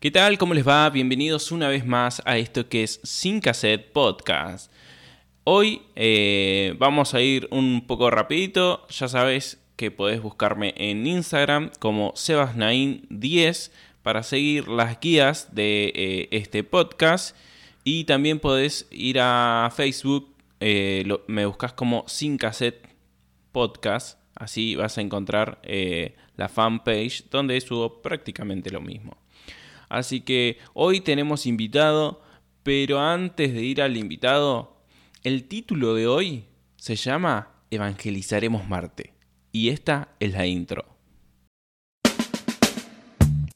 ¿Qué tal? ¿Cómo les va? Bienvenidos una vez más a esto que es Sin Cassette Podcast. Hoy eh, vamos a ir un poco rapidito. Ya sabes que podés buscarme en Instagram como sebasnain10 para seguir las guías de eh, este podcast. Y también podés ir a Facebook, eh, me buscas como Sin Cassette Podcast. Así vas a encontrar la fanpage donde subo prácticamente lo mismo. Así que hoy tenemos invitado, pero antes de ir al invitado, el título de hoy se llama Evangelizaremos Marte. Y esta es la intro.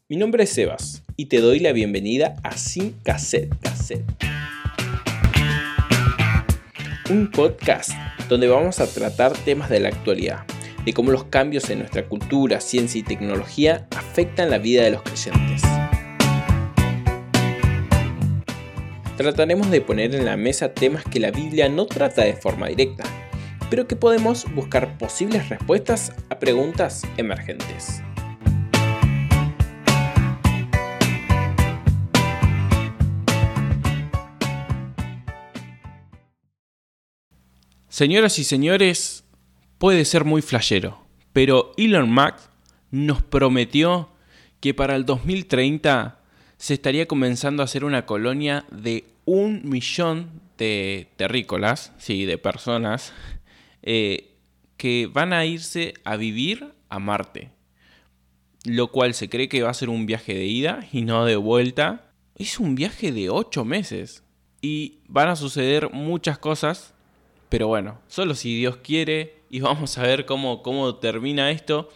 Mi nombre es Sebas y te doy la bienvenida a Sin Cassette Cassette. Un podcast donde vamos a tratar temas de la actualidad, de cómo los cambios en nuestra cultura, ciencia y tecnología afectan la vida de los creyentes. Trataremos de poner en la mesa temas que la Biblia no trata de forma directa, pero que podemos buscar posibles respuestas a preguntas emergentes. Señoras y señores, puede ser muy flashero, pero Elon Musk nos prometió que para el 2030 se estaría comenzando a hacer una colonia de un millón de terrícolas, sí, de personas, eh, que van a irse a vivir a Marte. Lo cual se cree que va a ser un viaje de ida y no de vuelta. Es un viaje de ocho meses. Y van a suceder muchas cosas. Pero bueno, solo si Dios quiere. Y vamos a ver cómo, cómo termina esto.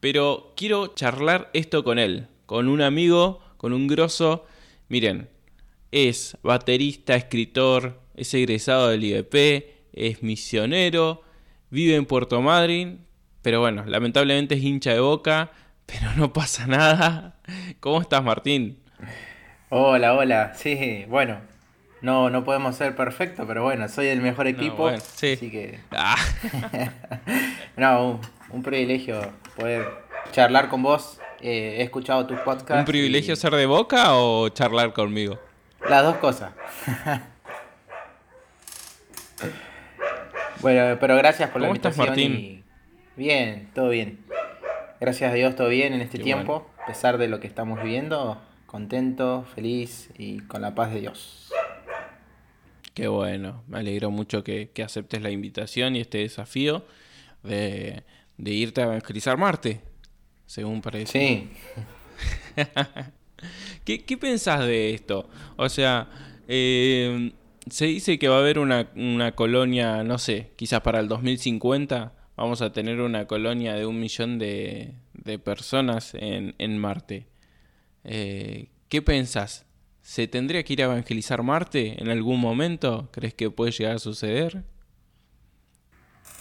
Pero quiero charlar esto con él. Con un amigo con un grosso. Miren, es baterista, escritor, es egresado del IBP, es misionero, vive en Puerto Madryn, pero bueno, lamentablemente es hincha de boca, pero no pasa nada. ¿Cómo estás, Martín? Hola, hola. Sí, bueno, no, no podemos ser perfectos, pero bueno, soy el mejor equipo. sí. Así que. Ah. no, un, un privilegio poder charlar con vos eh, he escuchado tu podcast. ¿Un privilegio ser de boca o charlar conmigo? Las dos cosas. bueno, pero gracias por la invitación. Estás, Martín? Bien, todo bien. Gracias a Dios, todo bien en este tiempo. A pesar de lo que estamos viviendo, contento, feliz y con la paz de Dios. Qué bueno, me alegro mucho que, aceptes la invitación y este desafío de, de irte a evangelizar Marte según parece. Sí. ¿Qué, ¿Qué, pensás de esto? O sea, eh, se dice que va a haber una, colonia, no sé, quizás para el 2050 vamos a tener una colonia de un millón de, personas en, en Marte. Eh, ¿Qué pensás? ¿Se tendría que ir a evangelizar Marte en algún momento? ¿Crees que puede llegar a suceder?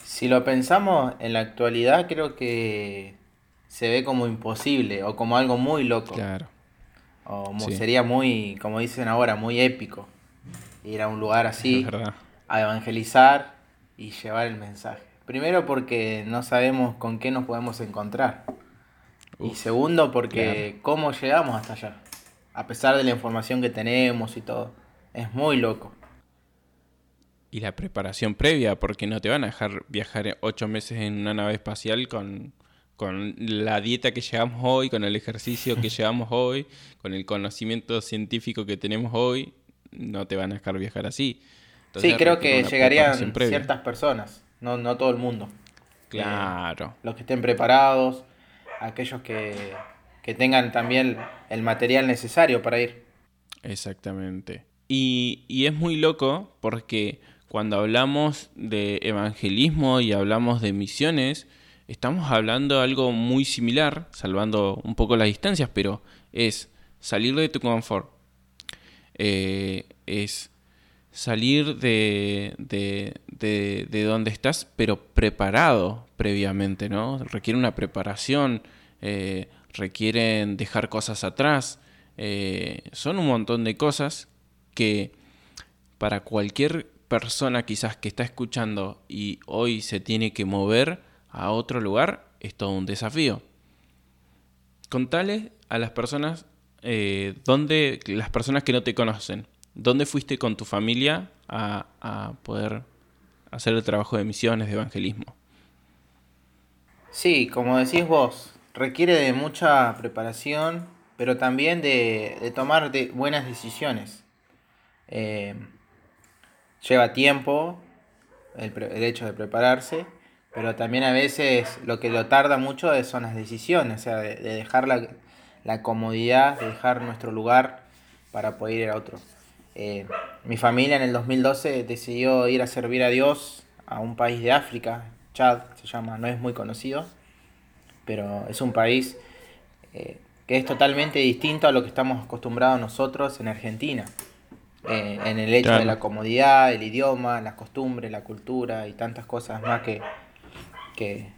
Si lo pensamos en la actualidad, creo que se ve como imposible o como algo muy loco. Claro. O sería muy, como dicen ahora, muy épico. Ir a un lugar así, a evangelizar y llevar el mensaje. Primero porque no sabemos con qué nos podemos encontrar. y segundo porque cómo llegamos hasta allá. A pesar de la información que tenemos y todo. Es muy loco. Y la preparación previa, porque no te van a dejar viajar ocho meses en una nave espacial con con la dieta que llevamos hoy, con el ejercicio que llevamos hoy, con el conocimiento científico que tenemos hoy, no te van a dejar viajar así. sí, creo que llegarían ciertas personas, no, no todo el mundo. Claro. Eh, los que estén preparados, aquellos que, que tengan también el material necesario para ir. Exactamente. Y, y es muy loco porque cuando hablamos de evangelismo y hablamos de misiones, estamos hablando de algo muy similar, salvando un poco las distancias, pero es salir de tu confort. Eh, es salir de, de, donde estás, pero preparado previamente, ¿no? Requiere una preparación, eh, requieren dejar cosas atrás. Eh, son un montón de cosas que para cualquier persona quizás que está escuchando y hoy se tiene que mover, a otro lugar es todo un desafío. Contale a las personas eh, ¿dónde, las personas que no te conocen, ¿dónde fuiste con tu familia a, a poder hacer el trabajo de misiones, de evangelismo? Sí, como decís vos, requiere de mucha preparación, pero también de, tomar de buenas decisiones. Eh, lleva tiempo el, hecho de prepararse, pero también a veces lo que lo tarda mucho son las decisiones, o sea, de, dejar la, comodidad, de dejar nuestro lugar para poder ir a otro. Eh, mi familia en el 2012 decidió ir a servir a Dios a un país de África, Chad se llama, no es muy conocido, pero es un país eh, que es totalmente distinto a lo que estamos acostumbrados nosotros en Argentina. Eh, en el hecho de la comodidad, el idioma, las costumbres, la cultura y tantas cosas más que,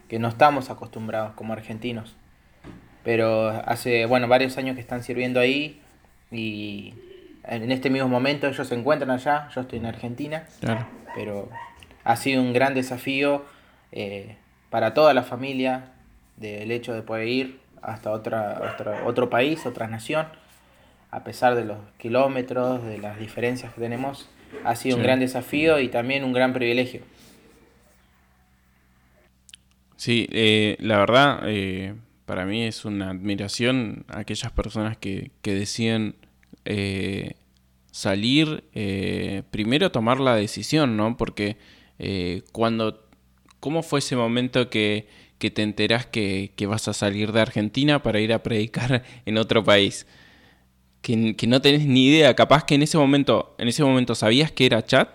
que, no estamos acostumbrados como argentinos. Pero hace, bueno, varios años que están sirviendo ahí y en este mismo momento ellos se encuentran allá, yo estoy en Argentina, pero ha sido un gran desafío eh, para toda la familia del hecho de poder ir hasta otra, otro país, otra nación, a pesar de los kilómetros, de las diferencias que tenemos, ha sido un gran desafío y también un gran privilegio. Sí, eh, la verdad, eh, para mí es una admiración aquellas personas que, que deciden eh, salir, primero tomar la decisión, ¿no? Porque cuando, ¿cómo fue ese momento que, que te enterás que, que, vas a salir de Argentina para ir a predicar en otro país? que, no tenés ni idea, capaz que en ese momento, en ese momento sabías que era chat,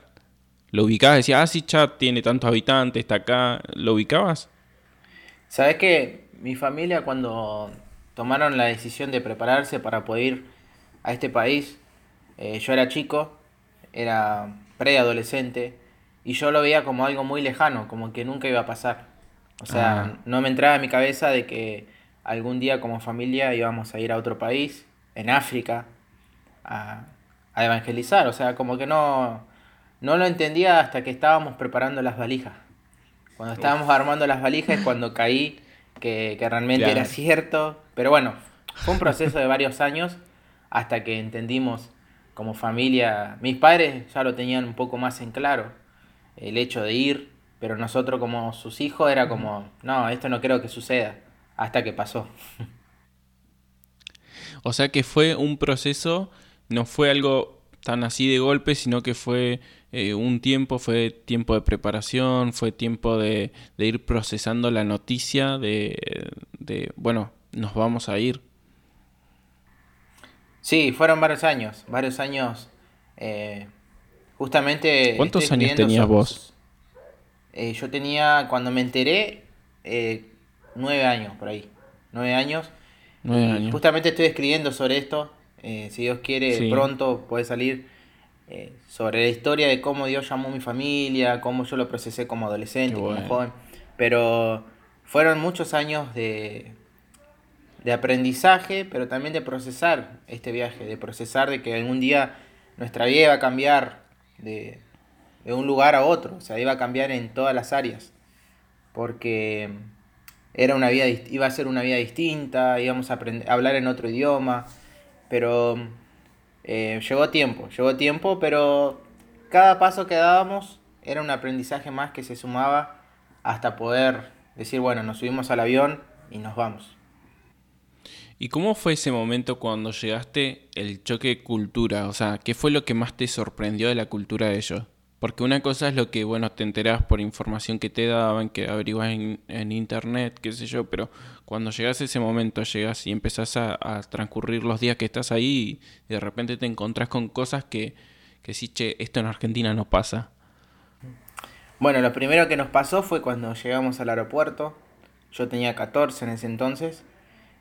lo ubicabas, decías, ah, sí, chat tiene tantos habitantes, está acá, ¿lo ubicabas? Sabes que mi familia cuando tomaron la decisión de prepararse para poder ir a este país, eh, yo era chico, era preadolescente, y yo lo veía como algo muy lejano, como que nunca iba a pasar. O sea, ah. no me entraba en mi cabeza de que algún día como familia íbamos a ir a otro país en África a, evangelizar. O sea, como que no, no lo entendía hasta que estábamos preparando las valijas. Cuando estábamos armando las valijas es cuando caí que, realmente era cierto. Pero bueno, fue un proceso de varios años hasta que entendimos como familia. Mis padres ya lo tenían un poco más en claro, el hecho de ir, pero nosotros como sus hijos era como, no, esto no creo que suceda, hasta que pasó. O sea que fue un proceso, no fue algo tan así de golpe, sino que fue eh, un tiempo, fue tiempo de preparación, fue tiempo de, ir procesando la noticia de, de, bueno, nos vamos a ir. Sí, fueron varios años, varios años. Eh, justamente... ¿Cuántos años tenías vos? Eh, yo tenía, cuando me enteré, nueve años por ahí. Nueve años. Justamente estoy escribiendo sobre esto. Eh, si Dios quiere, pronto puede salir eh, sobre la historia de cómo Dios llamó a mi familia, cómo yo lo procesé como adolescente, como joven. Pero fueron muchos años de, de aprendizaje, pero también de procesar este viaje, de procesar de que algún día nuestra vida iba a cambiar de, de un lugar a otro, o sea, iba a cambiar en todas las áreas. Porque era una vida, iba a ser una vida distinta, íbamos a, aprender, a hablar en otro idioma, pero eh, llegó tiempo, llegó tiempo, pero cada paso que dábamos era un aprendizaje más que se sumaba hasta poder decir, bueno, nos subimos al avión y nos vamos. ¿Y cómo fue ese momento cuando llegaste el choque de cultura? O sea, ¿qué fue lo que más te sorprendió de la cultura de ellos? Porque una cosa es lo que, bueno, te enterás por información que te daban, que averiguas en, internet, qué sé yo, pero cuando llegas a ese momento, llegas y empezás a, transcurrir los días que estás ahí y de repente te encontrás con cosas que, que sí, che, esto en Argentina no pasa. Bueno, lo primero que nos pasó fue cuando llegamos al aeropuerto. Yo tenía 14 en ese entonces.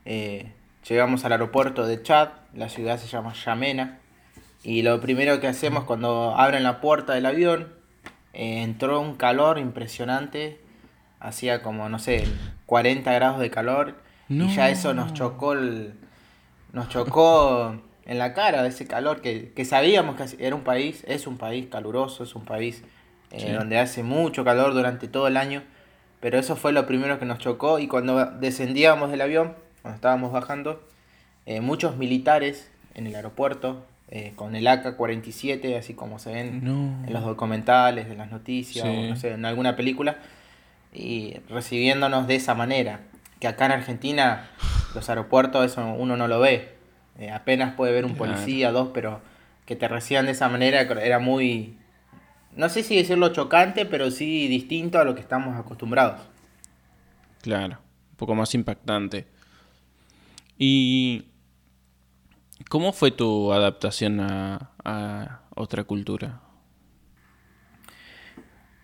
Eh, llegamos al aeropuerto de Chad, la ciudad se llama Yamena y lo primero que hacemos cuando abren la puerta del avión, eh, entró un calor impresionante, hacía como, no sé, 40 grados de calor, y ya eso nos chocó, nos chocó en la cara ese calor que, sabíamos que era un país, es un país caluroso, es un país eh, donde hace mucho calor durante todo el año, pero eso fue lo primero que nos chocó y cuando descendíamos del avión, cuando estábamos bajando, eh, muchos militares en el aeropuerto, eh, con el AK-47, así como se ven en los documentales, en las noticias, o no sé, en alguna película, y recibiéndonos de esa manera. Que acá en Argentina los aeropuertos eso uno no lo ve. Eh, apenas puede ver un policía, dos, pero que te reciban de esa manera era muy, no sé si decirlo chocante, pero sí distinto a lo que estamos acostumbrados. Claro, un poco más impactante. ¿Y cómo fue tu adaptación a, otra cultura?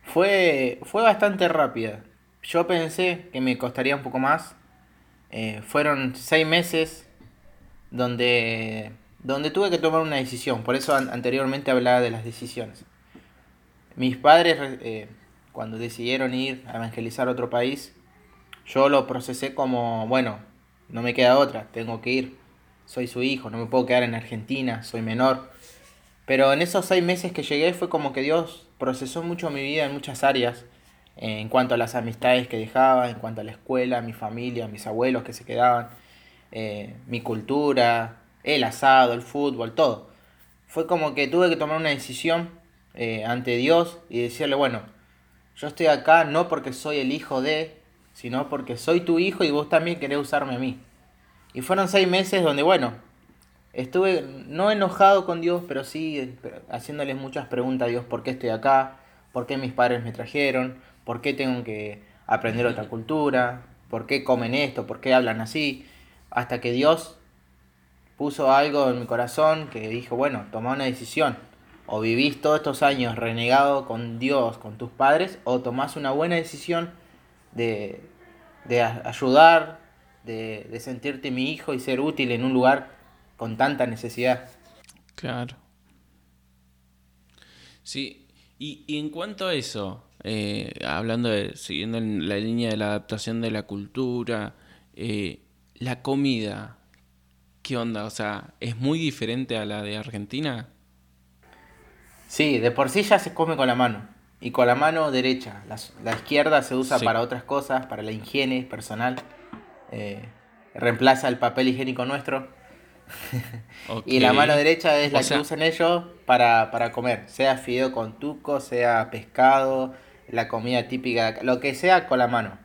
Fue, fue bastante rápida. Yo pensé que me costaría un poco más. Eh, fueron seis meses donde, donde tuve que tomar una decisión. Por eso anteriormente hablaba de las decisiones. Mis padres, eh, cuando decidieron ir a evangelizar a otro país, yo lo procesé como, bueno, no me queda otra, tengo que ir. Soy su hijo, no me puedo quedar en Argentina, soy menor. Pero en esos seis meses que llegué fue como que Dios procesó mucho mi vida en muchas áreas, en cuanto a las amistades que dejaba, en cuanto a la escuela, mi familia, mis abuelos que se quedaban, eh, mi cultura, el asado, el fútbol, todo. Fue como que tuve que tomar una decisión eh, ante Dios y decirle, bueno, yo estoy acá no porque soy el hijo de, sino porque soy tu hijo y vos también querés usarme a mí. Y fueron seis meses donde, bueno, estuve no enojado con Dios, pero sí haciéndoles muchas preguntas a Dios, ¿por qué estoy acá? ¿Por qué mis padres me trajeron? ¿Por qué tengo que aprender otra cultura? ¿Por qué comen esto? ¿Por qué hablan así? Hasta que Dios puso algo en mi corazón que dijo, bueno, toma una decisión. O vivís todos estos años renegado con Dios, con tus padres, o tomás una buena decisión de, ayudar, de, sentirte mi hijo y ser útil en un lugar con tanta necesidad. Claro. Sí, y, en cuanto a eso, eh, hablando de, siguiendo en la línea de la adaptación de la cultura, eh, la comida, ¿qué onda? O sea, ¿es muy diferente a la de Argentina? Sí, de por sí ya se come con la mano y con la mano derecha. La, izquierda se usa para otras cosas, para la higiene personal. Eh, reemplaza el papel higiénico nuestro. y la mano derecha es la que usan ellos para, para, comer, sea fideo con tuco, sea pescado, la comida típica, lo que sea con la mano.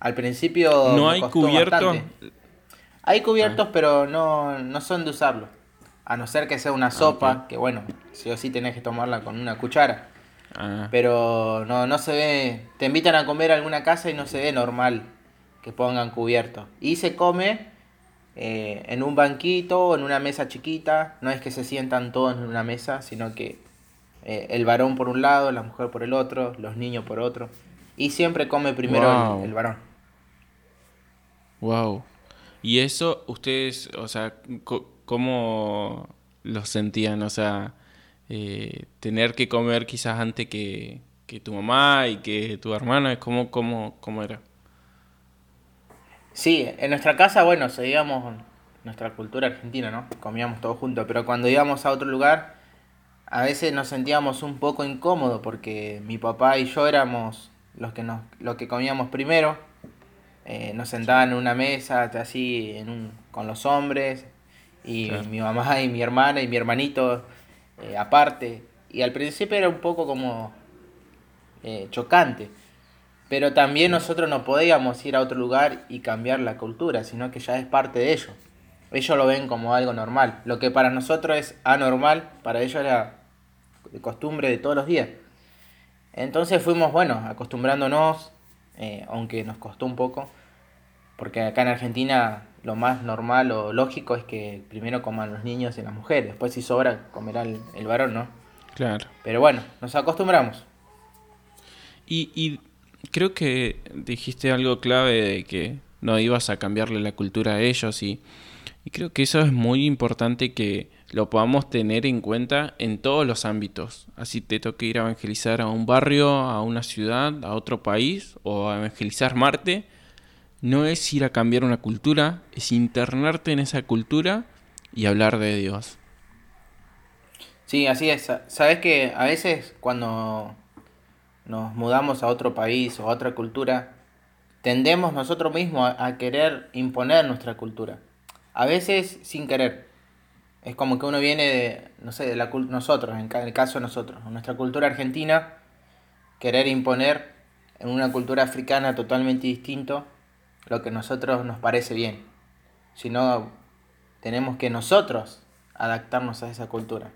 Al principio no hay cubiertos. Hay cubiertos, ah. pero no, no son de usarlo. A no ser que sea una sopa, que bueno, sí o sí tenés que tomarla con una cuchara. Ah. Pero no, no se ve. Te invitan a comer a alguna casa y no se ve normal que pongan cubierto. Y se come eh, en un banquito, en una mesa chiquita. No es que se sientan todos en una mesa, sino que eh, el varón por un lado, la mujer por el otro, los niños por otro. Y siempre come primero el, varón. Wow. Y eso, ustedes, o sea, ¿cómo lo sentían? O sea, eh, tener que comer quizás antes que, tu mamá y que tu hermana, ¿cómo, cómo, cómo era? Sí, en nuestra casa, bueno, seguíamos nuestra cultura argentina, ¿no? Comíamos todos juntos, pero cuando íbamos a otro lugar, a veces nos sentíamos un poco incómodos porque mi papá y yo éramos los que, nos, los que comíamos primero. Eh, nos sentaban en una mesa así en un, con los hombres y mi mamá y mi hermana y mi hermanito eh, aparte. Y al principio era un poco como eh, chocante. Pero también nosotros no podíamos ir a otro lugar y cambiar la cultura, sino que ya es parte de ellos. Ellos lo ven como algo normal. Lo que para nosotros es anormal, para ellos era costumbre de todos los días. Entonces fuimos, bueno, acostumbrándonos, eh, aunque nos costó un poco, porque acá en Argentina lo más normal o lógico es que primero coman los niños y las mujeres, después si sobra comerá el, varón, ¿no? Claro. Pero bueno, nos acostumbramos. Y, y creo que dijiste algo clave de que no ibas a cambiarle la cultura a ellos y, creo que eso es muy importante que lo podamos tener en cuenta en todos los ámbitos. Así te toque ir a evangelizar a un barrio, a una ciudad, a otro país o a evangelizar Marte no es ir a cambiar una cultura, es internarte en esa cultura y hablar de Dios. Sí, así es. Sabes que a veces cuando nos mudamos a otro país o a otra cultura, tendemos nosotros mismos a, querer imponer nuestra cultura. a veces sin querer. Es como que uno viene de, no sé, de la nosotros, en el caso de nosotros, nuestra cultura argentina, querer imponer en una cultura africana totalmente distinto lo que a nosotros nos parece bien. Sino tenemos que nosotros adaptarnos a esa cultura,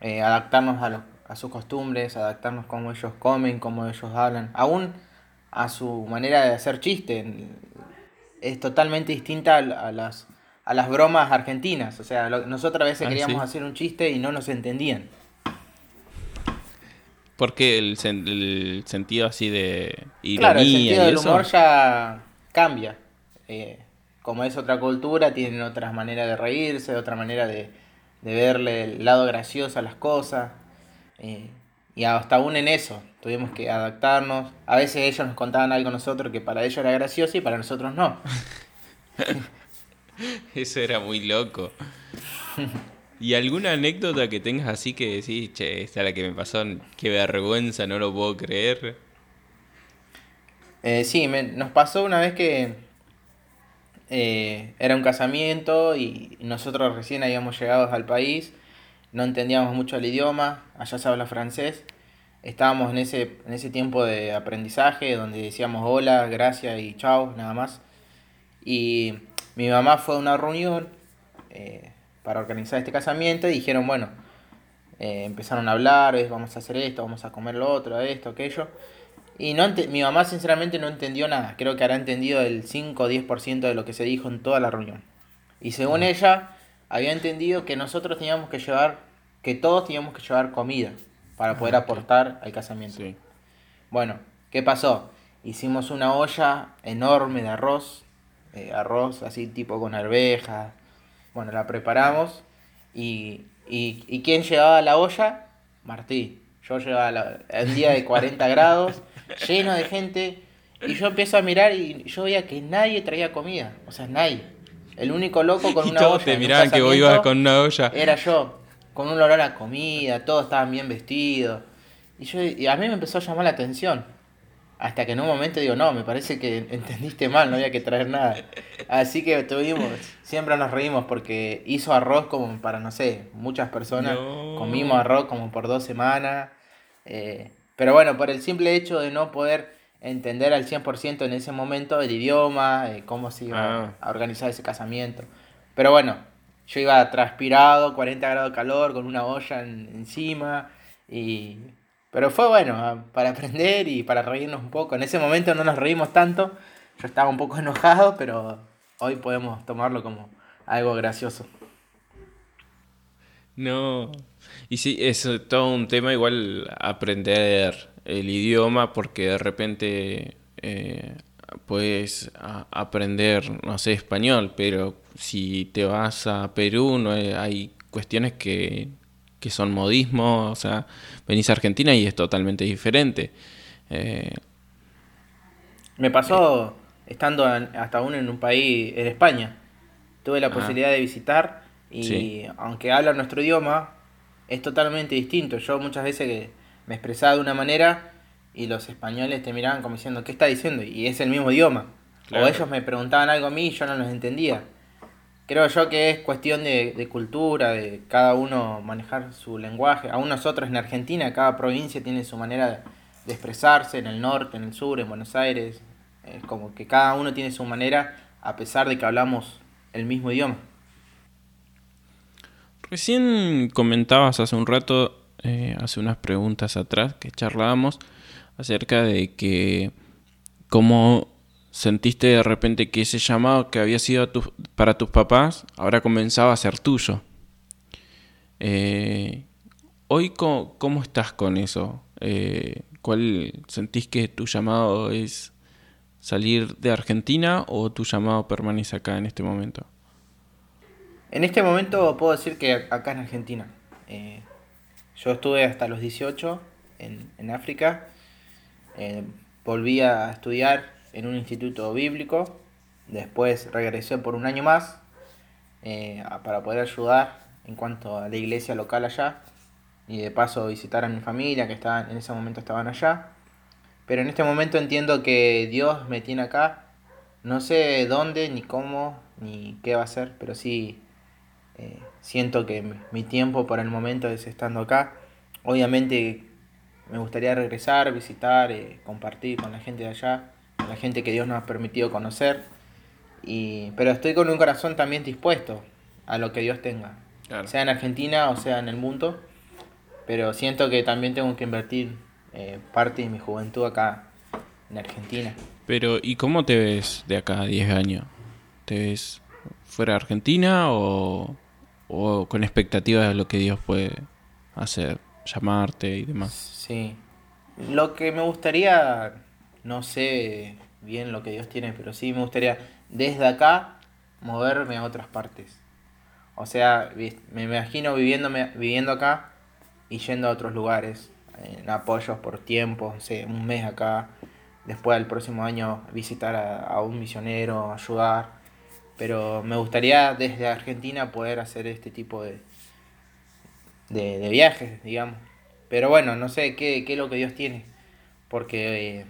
eh, adaptarnos a, a sus costumbres, adaptarnos como ellos comen, como ellos hablan, aún a su manera de hacer chiste. Es totalmente distinta a, las, a las bromas argentinas. O sea, nosotros a veces ah, queríamos hacer un chiste y no nos entendían. Porque el, el sentido así de ironía Claro, el sentido del humor ya cambia. Eh, como es otra cultura, tienen otras maneras de reírse, otra manera de, de verle el lado gracioso a las cosas. Eh, y hasta aún en eso tuvimos que adaptarnos. A veces ellos nos contaban algo a nosotros que para ellos era gracioso y para nosotros no. eso era muy loco. ¿Y alguna anécdota que tengas así que decís, che, esta es la que me pasó, qué vergüenza, no lo puedo creer? Eh, sí, nos pasó una vez que eh, era un casamiento y nosotros recién habíamos llegado al país, no entendíamos mucho el idioma, allá se habla francés, estábamos en ese, en ese tiempo de aprendizaje donde decíamos hola, gracias y chao, nada más. Y mi mamá fue a una reunión eh, para organizar este casamiento y dijeron, bueno, eh, empezaron a hablar, vamos a hacer esto, vamos a comer lo otro, esto, aquello. Y no mi mamá sinceramente no entendió nada, creo que habrá entendido el 5 o 10% de lo que se dijo en toda la reunión. Y según ella, había entendido que nosotros teníamos que llevar, que todos teníamos que llevar comida para poder aportar al casamiento. Bueno, ¿qué pasó? Hicimos una olla enorme de arroz, eh, arroz así tipo con arvejas. Bueno, la preparamos y, y, y ¿quién llevaba la olla? Martí. Yo llevaba la, el día de 40 grados, lleno de gente, y yo empiezo a mirar y yo veía que nadie traía comida, o sea, nadie. El único loco con una olla. te miraban que vos ibas con una olla. Era yo, con un olor a comida, todos estaban bien vestidos. Y, yo, y a mí me empezó a llamar la atención. Hasta que en un momento digo, no, me parece que entendiste mal, no había que traer nada. Así que tuvimos, siempre nos reímos porque hizo arroz como para, no sé, muchas personas. Comimos arroz como por dos semanas. Eh, pero bueno, por el simple hecho de no poder entender al 100% en ese momento el idioma, eh, cómo se iba ah. a organizar ese casamiento. Pero bueno, yo iba transpirado, 40 grados de calor, con una olla encima. Y... Pero fue bueno, ah, para aprender y para reírnos un poco. En ese momento no nos reímos tanto, yo estaba un poco enojado, pero hoy podemos tomarlo como algo gracioso. No, y sí, es todo un tema igual aprender el idioma porque de repente eh, puedes aprender, no sé, español, pero si te vas a Perú no hay, cuestiones que, que son modismo, o sea, venís a Argentina y es totalmente diferente. Eh, Me pasó estando hasta aún en un país, en España. Tuve la ah. posibilidad de visitar y aunque habla nuestro idioma, es totalmente distinto. Yo muchas veces que me expresaba de una manera y los españoles te miraban como diciendo, ¿qué está diciendo? Y es el mismo idioma. O ellos me preguntaban algo a mí y yo no los entendía. Creo yo que es cuestión de, cultura, de cada uno manejar su lenguaje. Aún nosotros en Argentina, cada provincia tiene su manera de, expresarse, en el norte, en el sur, en Buenos Aires. Es como que cada uno tiene su manera a pesar de que hablamos el mismo idioma. Recién comentabas hace un rato, eh, hace unas preguntas atrás que charlábamos acerca de que cómo sentiste de repente que ese llamado que había sido para tus papás ahora comenzaba a ser tuyo. Eh, hoy, ¿cómo, estás con eso? Eh, ¿Cuál sentís que tu llamado es salir de Argentina o tu llamado permanece acá en este momento? En este momento puedo decir que acá en Argentina. Eh, yo estuve hasta los 18 en, África. Eh, volví a estudiar en un instituto bíblico. Después regresé por un año más eh, para poder ayudar en cuanto a la iglesia local allá. Y de paso visitar a mi familia que estaban, en ese momento estaban allá. Pero en este momento entiendo que Dios me tiene acá No sé dónde, ni cómo, ni qué va a ser, pero sí eh, siento que mi tiempo por el momento es estando acá. Obviamente me gustaría regresar, visitar, eh, compartir con la gente de allá, con la gente que Dios nos ha permitido conocer. Y, pero estoy con un corazón también dispuesto a lo que Dios tenga, sea en Argentina o sea en el mundo. Pero siento que también tengo que invertir eh, parte de mi juventud acá en Argentina. Pero, ¿y cómo te ves de acá a 10 años? ¿Te ves fuera de Argentina o, o con expectativas de lo que Dios puede hacer, llamarte y demás? Sí. Lo que me gustaría, no sé bien lo que Dios tiene, pero sí me gustaría desde acá moverme a otras partes. O sea, me imagino viviéndome, viviendo acá y yendo a otros lugares, en apoyos por tiempo, sé, un mes acá, después del próximo año visitar a, un misionero, ayudar. Pero me gustaría desde Argentina poder hacer este tipo de, de, viajes, digamos. Pero bueno, no sé qué, qué, es lo que Dios tiene. Porque eh,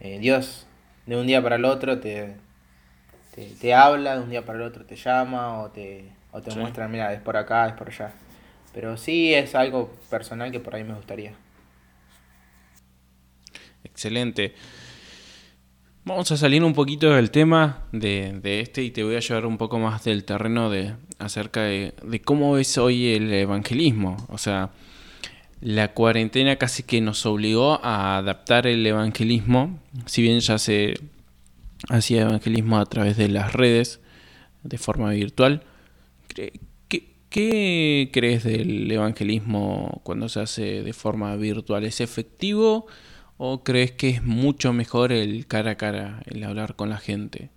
eh, Dios de un día para el otro te, te, habla, de un día para el otro te llama o te, o te muestra, mira, es por acá, es por allá. Pero sí es algo personal que por ahí me gustaría. Excelente. Vamos a salir un poquito del tema de, este y te voy a llevar un poco más del terreno de acerca de, cómo es hoy el evangelismo. O sea, la cuarentena casi que nos obligó a adaptar el evangelismo, si bien ya se hacía evangelismo a través de las redes de forma virtual. ¿Qué crees del evangelismo cuando se hace de forma virtual? ¿Es efectivo o crees que es mucho mejor el cara a cara, el hablar con la gente?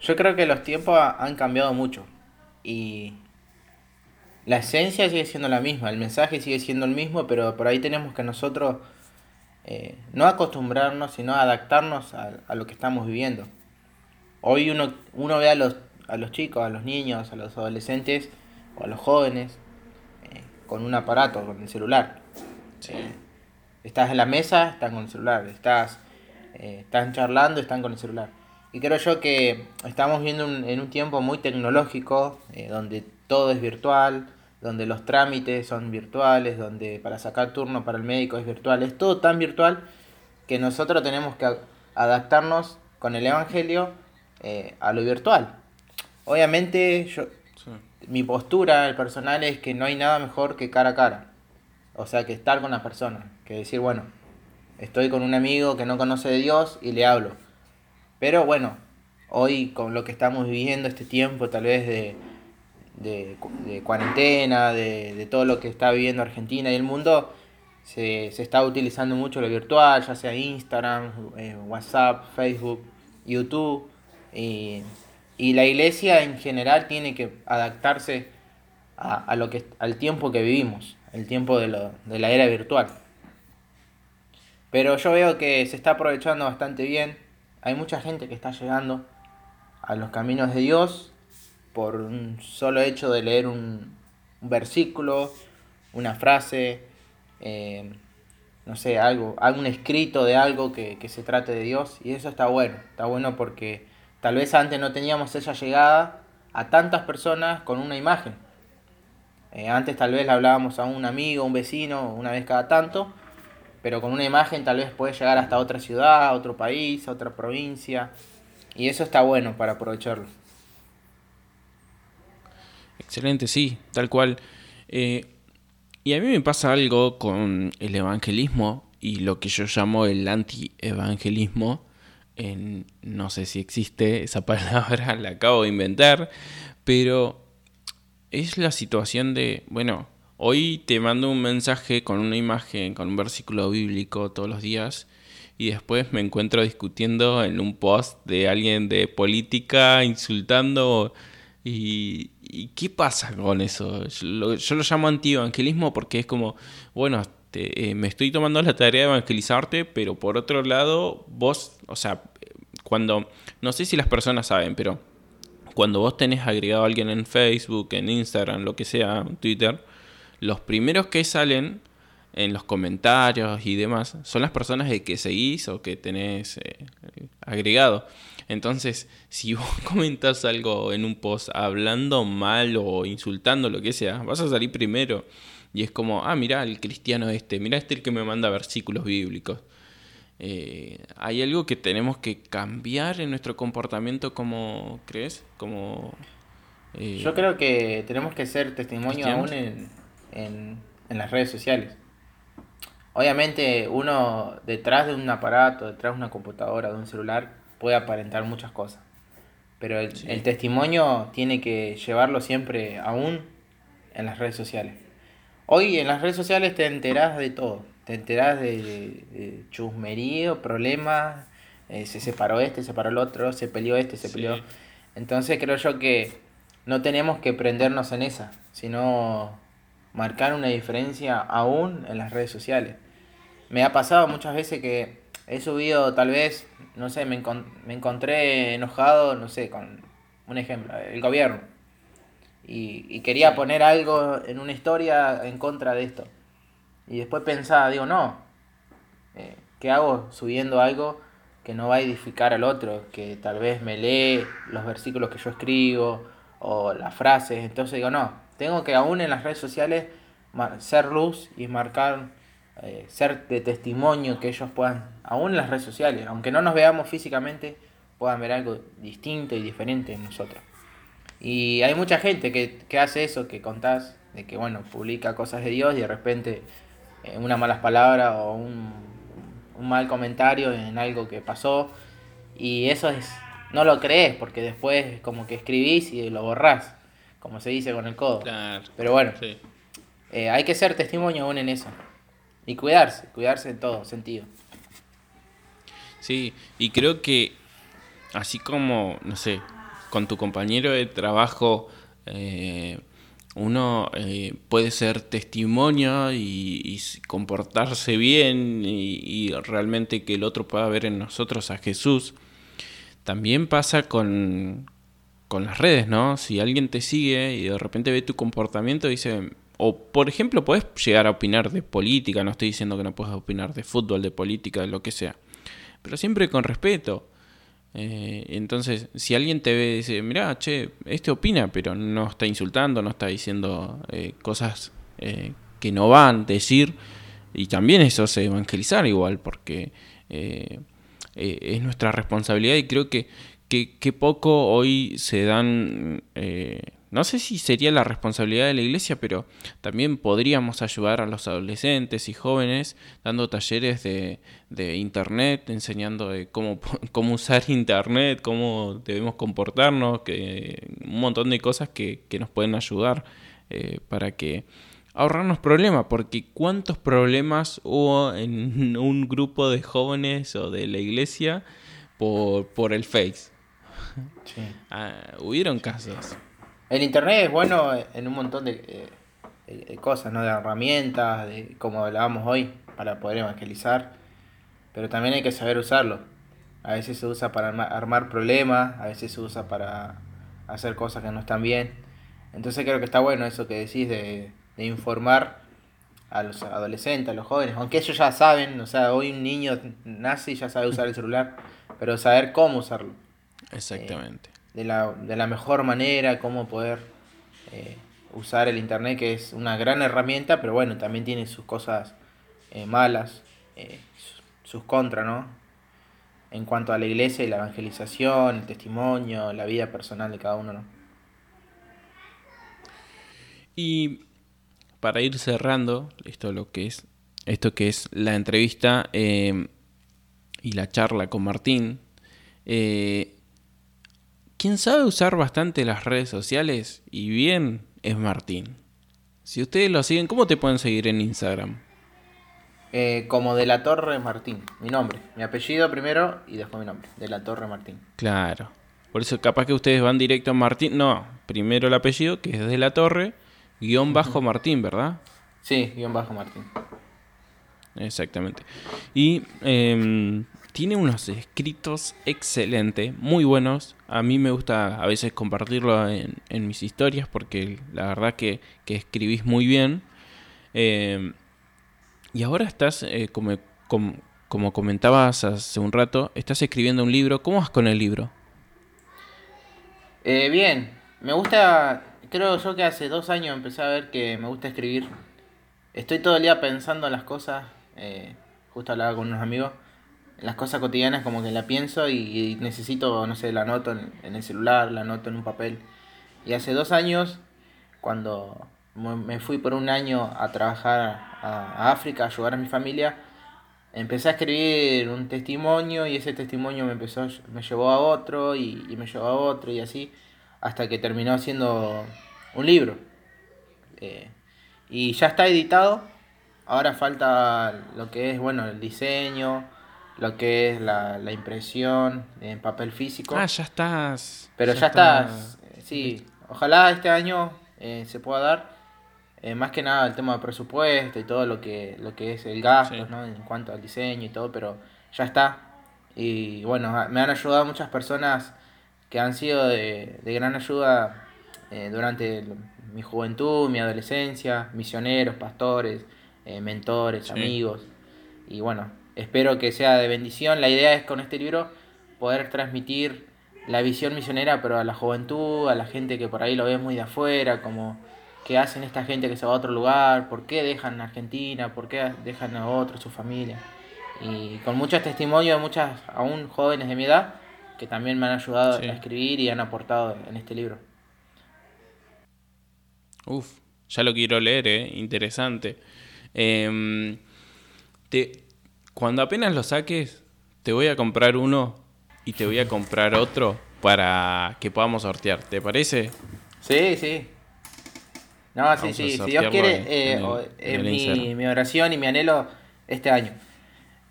Yo creo que los tiempos han cambiado mucho y la esencia sigue siendo la misma, el mensaje sigue siendo el mismo, pero por ahí tenemos que nosotros eh, no acostumbrarnos, sino adaptarnos a, lo que estamos viviendo. Hoy uno, uno ve a los a los chicos, a los niños, a los adolescentes o a los jóvenes eh, con un aparato, con el celular. Eh, estás en la mesa, están con el celular. Estás, eh, están charlando, están con el celular. Y creo yo que estamos viendo en un tiempo muy tecnológico, donde todo es virtual, donde los trámites son virtuales, donde para sacar turno para el médico es virtual. Es todo tan virtual que nosotros tenemos que adaptarnos con el Evangelio a lo virtual. Obviamente, yo, mi postura, el personal, es que no hay nada mejor que cara a cara. O sea, que estar con la persona. Que decir, bueno, estoy con un amigo que no conoce de Dios y le hablo. Pero bueno, hoy con lo que estamos viviendo, este tiempo tal vez de, de, cuarentena, de, de, todo lo que está viviendo Argentina y el mundo, se, se está utilizando mucho lo virtual, ya sea Instagram, eh, WhatsApp, Facebook, YouTube. Y y la iglesia en general tiene que adaptarse a, lo que, al tiempo que vivimos, el tiempo de, lo, de la era virtual. Pero yo veo que se está aprovechando bastante bien. Hay mucha gente que está llegando a los caminos de Dios por un solo hecho de leer un, versículo, una frase, eh, no sé, algo, algún escrito de algo que, que se trate de Dios. Y eso está bueno, está bueno porque Tal vez antes no teníamos esa llegada a tantas personas con una imagen. Eh, antes tal vez le hablábamos a un amigo, un vecino, una vez cada tanto, pero con una imagen tal vez puede llegar hasta otra ciudad, otro país, otra provincia. Y eso está bueno para aprovecharlo. Excelente, sí, tal cual. Eh, y a mí me pasa algo con el evangelismo y lo que yo llamo el anti-evangelismo, no sé si existe esa palabra, la acabo de inventar, pero es la situación de, bueno, hoy te mando un mensaje con una imagen, con un versículo bíblico todos los días y después me encuentro discutiendo en un post de alguien de política, insultando y, qué pasa con eso. Yo lo, yo lo llamo antievangelismo porque es como, bueno, eh, me estoy tomando la tarea de evangelizarte, pero por otro lado, vos, o sea, cuando, no sé si las personas saben, pero cuando vos tenés agregado a alguien en Facebook, en Instagram, lo que sea, Twitter, los primeros que salen en los comentarios y demás son las personas que seguís o que tenés eh, agregado. Entonces, si vos comentas algo en un post hablando mal o insultando lo que sea, vas a salir primero. Y es como, ah, mira el cristiano este, mira este el que me manda versículos bíblicos. Eh, hay algo que tenemos que cambiar en nuestro comportamiento como, ¿crees? Como... Eh, Yo creo que tenemos que ser testimonio aún en, en, en las redes sociales. Obviamente uno detrás de un aparato, detrás de una computadora, de un celular, puede aparentar muchas cosas. Pero el, testimonio tiene que llevarlo siempre aún en las redes sociales. Hoy en las redes sociales te enterás de todo. Te enterás de, chusmerío, problemas, eh, se separó este, se separó el otro, se peleó este, se peleó. Entonces creo yo que no tenemos que prendernos en esa, sino marcar una diferencia aún en las redes sociales me ha pasado muchas veces que he subido tal vez, no sé, me, me encontré enojado, no sé, con un ejemplo, el gobierno. Y, quería poner algo en una historia en contra de esto. Y después pensaba, digo, no, eh, ¿qué hago subiendo algo que no va a edificar al otro? Que tal vez me lee los versículos que yo escribo o las frases. Entonces digo, no, tengo que aún en las redes sociales ser luz y marcar eh, ser de testimonio que ellos puedan, aún en las redes sociales, aunque no nos veamos físicamente, puedan ver algo distinto y diferente en nosotros. Y hay mucha gente que, que hace eso, que contás, de que bueno, publica cosas de Dios y de repente eh, una malas palabras o un, un mal comentario en algo que pasó. Y eso es, no lo crees, porque después como que escribís y lo borrás, como se dice con el codo. Pero bueno, eh, hay que ser testimonio aún en eso. Y cuidarse, cuidarse en todo sentido. Sí, y creo que así como, no sé, con tu compañero de trabajo, eh, uno eh, puede ser testimonio y, comportarse bien y, realmente que el otro pueda ver en nosotros a Jesús. También pasa con, con las redes, ¿no? Si alguien te sigue y de repente ve tu comportamiento, dice, o, por ejemplo, puedes llegar a opinar de política, no estoy diciendo que no puedas opinar de fútbol, de política, de lo que sea, pero siempre con respeto. Eh, entonces, si alguien te ve y dice, mira, che, este opina, pero no está insultando, no está diciendo eh, cosas eh, que no van a decir, y también eso es evangelizar igual, porque es nuestra responsabilidad y creo que, que, que poco hoy se dan no sé si sería la responsabilidad de la iglesia, pero también podríamos ayudar a los adolescentes y jóvenes dando talleres de, internet, enseñando cómo, cómo usar internet, cómo debemos comportarnos, que, un montón de cosas que, nos pueden ayudar eh, para que ahorrarnos problemas, porque cuántos problemas hubo en un grupo de jóvenes o de la iglesia por, por el Face. Ah, hubieron casos. El internet es bueno en un montón de, cosas, ¿no? De herramientas, de como hablábamos hoy, para poder evangelizar. Pero también hay que saber usarlo. A veces se usa para armar, problemas, a veces se usa para hacer cosas que no están bien. Entonces creo que está bueno eso que decís de, de informar a los adolescentes, a los jóvenes, aunque ellos ya saben, o sea, hoy un niño nace y ya sabe usar el celular, pero saber cómo usarlo. Exactamente de la, de la mejor manera, cómo poder eh, usar el Internet, que es una gran herramienta, pero bueno, también tiene sus cosas eh, malas, eh, sus contras, ¿no? En cuanto a la iglesia y la evangelización, el testimonio, la vida personal de cada uno, ¿no? Y para ir cerrando esto lo que es esto que es la entrevista y la charla con Martín eh, quien sabe usar bastante las redes sociales y bien es Martín. Si ustedes lo siguen, ¿cómo te pueden seguir en Instagram? Eh, como De la Torre Martín, mi nombre, mi apellido primero y después mi nombre, De la Torre Martín. Claro. Por eso capaz que ustedes van directo a Martín. No, primero el apellido, que es De la Torre, guion bajo Martín, ¿verdad? Sí, guion bajo Martín. Exactamente. Y eh, tiene unos escritos excelentes, muy buenos. A mí me gusta a veces compartirlo en, mis historias porque la verdad que, escribís muy bien. Eh, Y ahora estás, eh, como, como, comentabas hace un rato, estás escribiendo un libro. ¿Cómo vas con el libro? Eh, bien, me gusta, creo yo que hace dos años empecé a ver que me gusta escribir. Estoy todo el día pensando en las cosas, eh, justo hablaba con unos amigos, las cosas cotidianas como que la pienso y, necesito, no sé, la anoto en, en, el celular, la anoto en un papel. Y hace dos años, cuando me fui por un año a trabajar a, África, a ayudar a mi familia, empecé a escribir un testimonio y ese testimonio me empezó, me llevó a otro y, me llevó a otro y así, hasta que terminó siendo un libro. Eh, y ya está editado, ahora falta lo que es, bueno, el diseño, lo que es la, impresión en papel físico. Ah, ya estás. Pero ya, estás, sí, ojalá este año eh, se pueda dar. Eh, más que nada el tema de presupuesto y todo lo que, lo que es el gasto, ¿no? En cuanto al diseño y todo, pero ya está. Y bueno, me han ayudado muchas personas que han sido de, gran ayuda eh, durante mi juventud, mi adolescencia, misioneros, pastores, eh, mentores, amigos. Y bueno, espero que sea de bendición. La idea es con este libro poder transmitir la visión misionera, pero a la juventud, a la gente que por ahí lo ve muy de afuera, como qué hacen esta gente que se va a otro lugar, por qué dejan Argentina, por qué dejan a otro, su familia. Y con muchos testimonios de muchas, aún jóvenes de mi edad, que también me han ayudado a escribir y han aportado en este libro. Uf, ya lo quiero leer, ¿eh? interesante. Em, te, cuando apenas lo saques, te voy a comprar uno y te voy a comprar otro para que podamos sortear, ¿te parece? Sí, sí. No, sí, sí, si Dios quiere, eh, es mi, mi, oración y mi anhelo este año.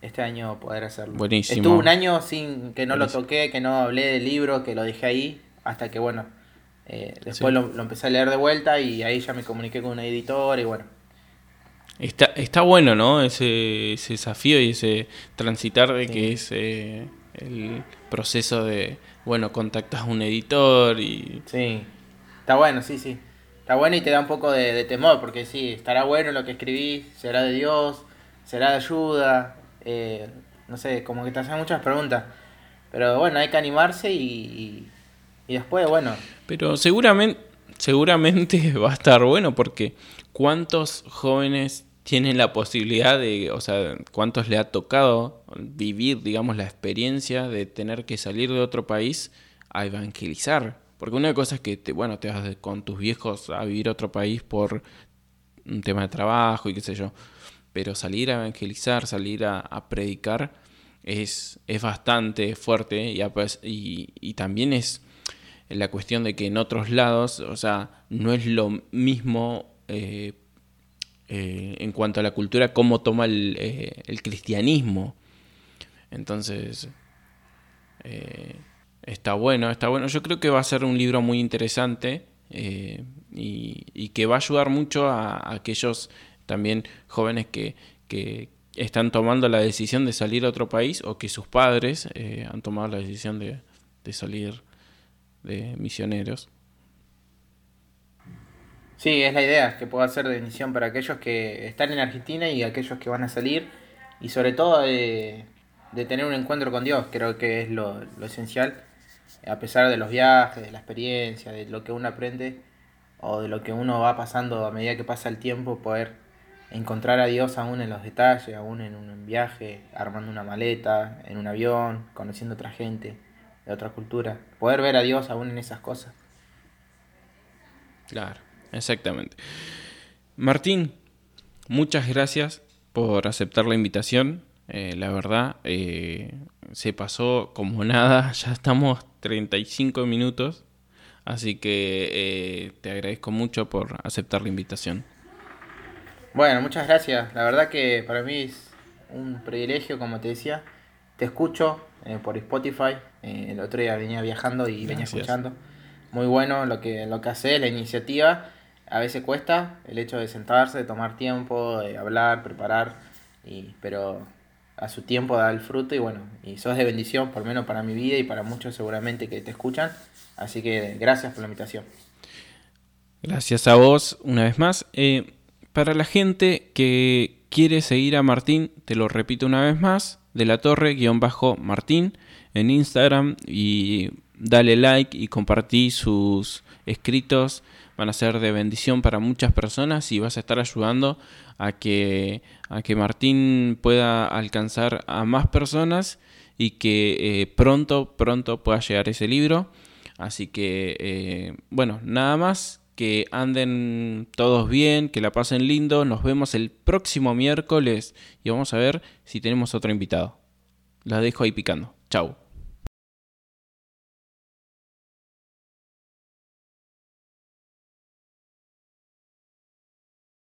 Este año poder hacerlo. Buenísimo. Estuve un año sin que no lo toqué, que no hablé del libro, que lo dejé ahí, hasta que, bueno, eh, después lo, empecé a leer de vuelta y ahí ya me comuniqué con un editor y bueno. Está, está bueno, ¿no? Ese, ese desafío y ese transitar de que es eh, el proceso de, bueno, contactas a un editor y... Sí, está bueno, sí, sí. Está bueno y te da un poco de, temor, porque sí, estará bueno lo que escribí, será de Dios, será de ayuda, eh, no sé, como que te hacen muchas preguntas. Pero bueno, hay que animarse y, y, después, bueno. Pero seguramente, seguramente va a estar bueno porque ¿cuántos jóvenes tienen la posibilidad de, o sea, cuántos le ha tocado vivir, digamos, la experiencia de tener que salir de otro país a evangelizar? Porque una cosa es que, te, bueno, te vas con tus viejos a vivir a otro país por un tema de trabajo y qué sé yo. Pero salir a evangelizar, salir a, predicar es, es, bastante fuerte y, también es la cuestión de que en otros lados, o sea, no es lo mismo eh, eh, en cuanto a la cultura cómo toma el, eh, cristianismo. Entonces, Está bueno, está bueno. Yo creo que va a ser un libro muy interesante y, que va a ayudar mucho a, aquellos también jóvenes que, están tomando la decisión de salir a otro país o que sus padres han tomado la decisión de, salir de misioneros. Sí, es la idea, que pueda ser de misión para aquellos que están en Argentina y aquellos que van a salir y sobre todo de, tener un encuentro con Dios, creo que es lo, lo esencial a pesar de los viajes, de la experiencia, de lo que uno aprende o de lo que uno va pasando a medida que pasa el tiempo, poder encontrar a Dios aún en los detalles, aún en un viaje, armando una maleta, en un avión, conociendo otra gente de otra cultura, poder ver a Dios aún en esas cosas. Claro, exactamente. Martín, muchas gracias por aceptar la invitación. Eh, la verdad, eh, se pasó como nada, ya estamos 35 minutos, así que eh, te agradezco mucho por aceptar la invitación. Bueno, muchas gracias, la verdad que para mí es un privilegio, como te decía, te escucho por Spotify, el otro día venía viajando y venía escuchando, muy bueno lo que, lo que hace, la iniciativa, a veces cuesta el hecho de sentarse, de tomar tiempo, de hablar, preparar, y, pero a su tiempo da el fruto y bueno, y sos de bendición, por lo menos para mi vida y para muchos seguramente que te escuchan. Así que gracias por la invitación. Gracias a vos una vez más. Eh, para la gente que quieres seguir a Martín, te lo repito una vez más, de la torre-martín en Instagram y dale like y compartí sus escritos. Van a ser de bendición para muchas personas y vas a estar ayudando a que, a que Martín pueda alcanzar a más personas y que eh, pronto, pronto pueda llegar ese libro. Así que, eh, bueno, nada más. Que anden todos bien, que la pasen lindo. Nos vemos el próximo miércoles y vamos a ver si tenemos otro invitado. La dejo ahí picando. Chau.